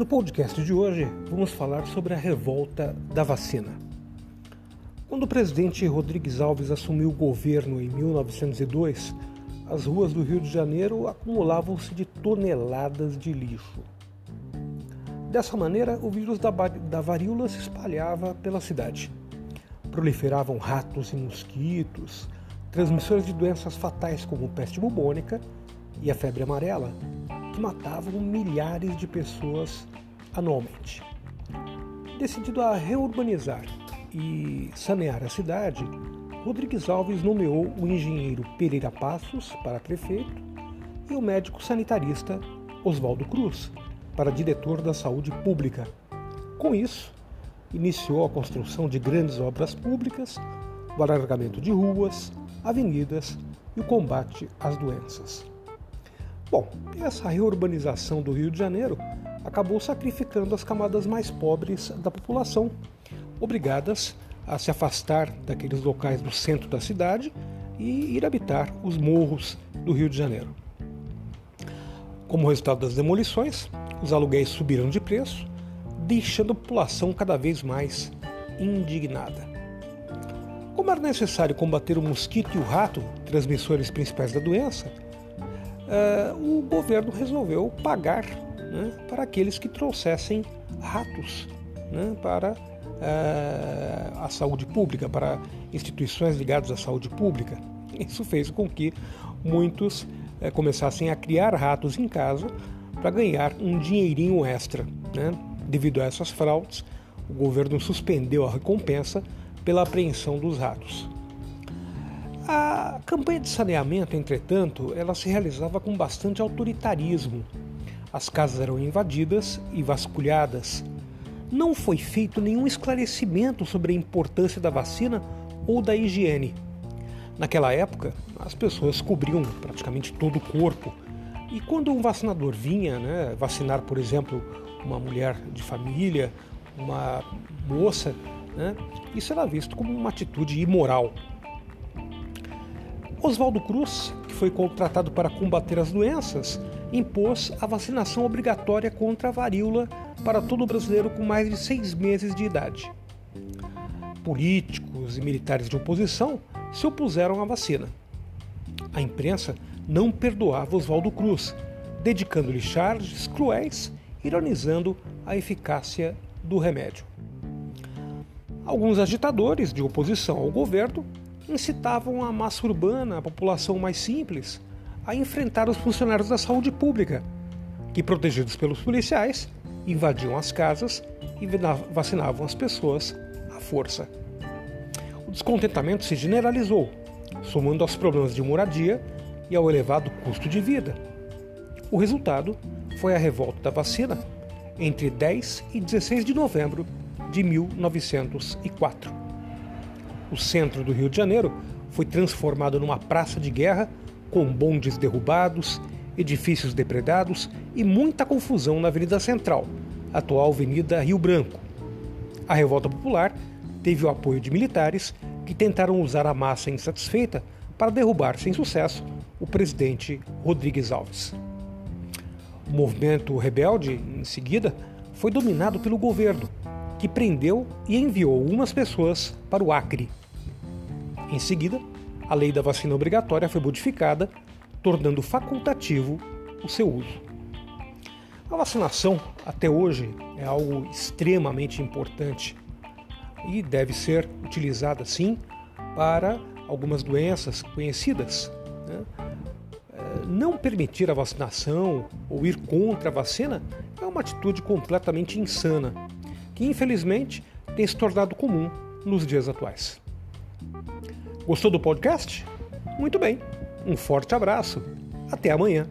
No podcast de hoje, vamos falar sobre a revolta da vacina. Quando o presidente Rodrigues Alves assumiu o governo em 1902, as ruas do Rio de Janeiro acumulavam-se de toneladas de lixo. Dessa maneira, o vírus da, da varíola se espalhava pela cidade. Proliferavam ratos e mosquitos, transmissores de doenças fatais como peste bubônica e a febre amarela, que matavam milhares de pessoas anualmente. Decidido a reurbanizar e sanear a cidade, Rodrigues Alves nomeou o engenheiro Pereira Passos para prefeito e o médico sanitarista Oswaldo Cruz para diretor da saúde pública. Com isso, iniciou a construção de grandes obras públicas, o alargamento de ruas, avenidas e o combate às doenças. Bom, essa reurbanização do Rio de Janeiro acabou sacrificando as camadas mais pobres da população, obrigadas a se afastar daqueles locais do centro da cidade e ir habitar os morros do Rio de Janeiro. Como resultado das demolições, os aluguéis subiram de preço, deixando a população cada vez mais indignada. Como era necessário combater o mosquito e o rato, transmissores principais da doença, uh, o governo resolveu pagar né, para aqueles que trouxessem ratos né, para uh, a saúde pública, para instituições ligadas à saúde pública. Isso fez com que muitos uh, começassem a criar ratos em casa para ganhar um dinheirinho extra. Né? Devido a essas fraudes, o governo suspendeu a recompensa pela apreensão dos ratos. A campanha de saneamento, entretanto, ela se realizava com bastante autoritarismo. As casas eram invadidas e vasculhadas. Não foi feito nenhum esclarecimento sobre a importância da vacina ou da higiene. Naquela época, as pessoas cobriam praticamente todo o corpo. E quando um vacinador vinha né, vacinar, por exemplo, uma mulher de família, uma moça, né, isso era visto como uma atitude imoral. Oswaldo Cruz, que foi contratado para combater as doenças, impôs a vacinação obrigatória contra a varíola para todo brasileiro com mais de seis meses de idade. Políticos e militares de oposição se opuseram à vacina. A imprensa não perdoava Oswaldo Cruz, dedicando-lhe charges cruéis, ironizando a eficácia do remédio. Alguns agitadores de oposição ao governo incitavam a massa urbana, a população mais simples, a enfrentar os funcionários da saúde pública, que, protegidos pelos policiais, invadiam as casas e vacinavam as pessoas à força. O descontentamento se generalizou, somando aos problemas de moradia e ao elevado custo de vida. O resultado foi a revolta da vacina entre 10 e 16 de novembro de 1904 o centro do Rio de Janeiro foi transformado numa praça de guerra com bondes derrubados, edifícios depredados e muita confusão na Avenida Central, atual Avenida Rio Branco. A revolta popular teve o apoio de militares que tentaram usar a massa insatisfeita para derrubar sem sucesso o presidente Rodrigues Alves. O movimento rebelde, em seguida, foi dominado pelo governo, que prendeu e enviou algumas pessoas para o Acre. Em seguida, a lei da vacina obrigatória foi modificada, tornando facultativo o seu uso. A vacinação, até hoje, é algo extremamente importante e deve ser utilizada, sim, para algumas doenças conhecidas. Né? É, não permitir a vacinação ou ir contra a vacina é uma atitude completamente insana, que infelizmente tem se tornado comum nos dias atuais. Gostou do podcast? Muito bem. Um forte abraço. Até amanhã.